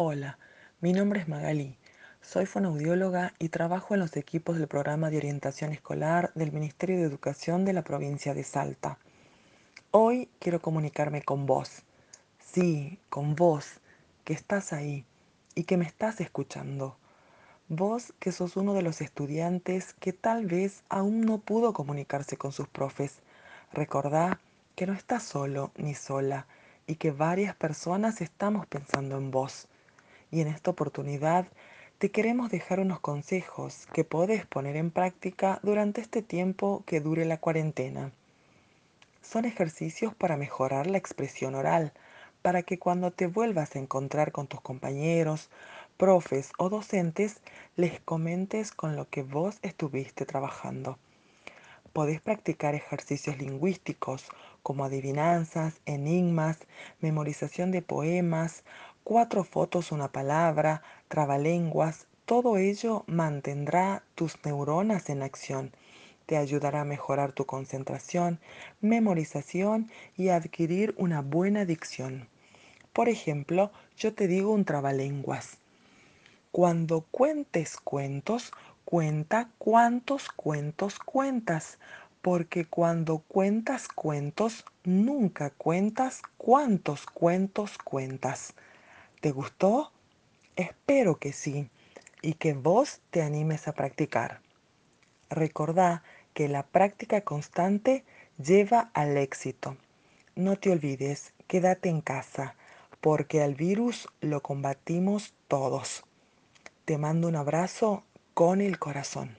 Hola, mi nombre es Magalí. Soy fonoaudióloga y trabajo en los equipos del programa de orientación escolar del Ministerio de Educación de la provincia de Salta. Hoy quiero comunicarme con vos. Sí, con vos, que estás ahí y que me estás escuchando. Vos que sos uno de los estudiantes que tal vez aún no pudo comunicarse con sus profes. Recordá que no estás solo ni sola y que varias personas estamos pensando en vos. Y en esta oportunidad te queremos dejar unos consejos que podés poner en práctica durante este tiempo que dure la cuarentena. Son ejercicios para mejorar la expresión oral, para que cuando te vuelvas a encontrar con tus compañeros, profes o docentes, les comentes con lo que vos estuviste trabajando. Podés practicar ejercicios lingüísticos como adivinanzas, enigmas, memorización de poemas, cuatro fotos, una palabra, trabalenguas. Todo ello mantendrá tus neuronas en acción. Te ayudará a mejorar tu concentración, memorización y adquirir una buena dicción. Por ejemplo, yo te digo un trabalenguas. Cuando cuentes cuentos, cuenta cuántos cuentos cuentas, porque cuando cuentas cuentos, nunca cuentas cuántos cuentos cuentas. ¿Te gustó? Espero que sí, y que vos te animes a practicar. Recordá que la práctica constante lleva al éxito. No te olvides, quédate en casa, porque al virus lo combatimos todos. Te mando un abrazo con el corazón.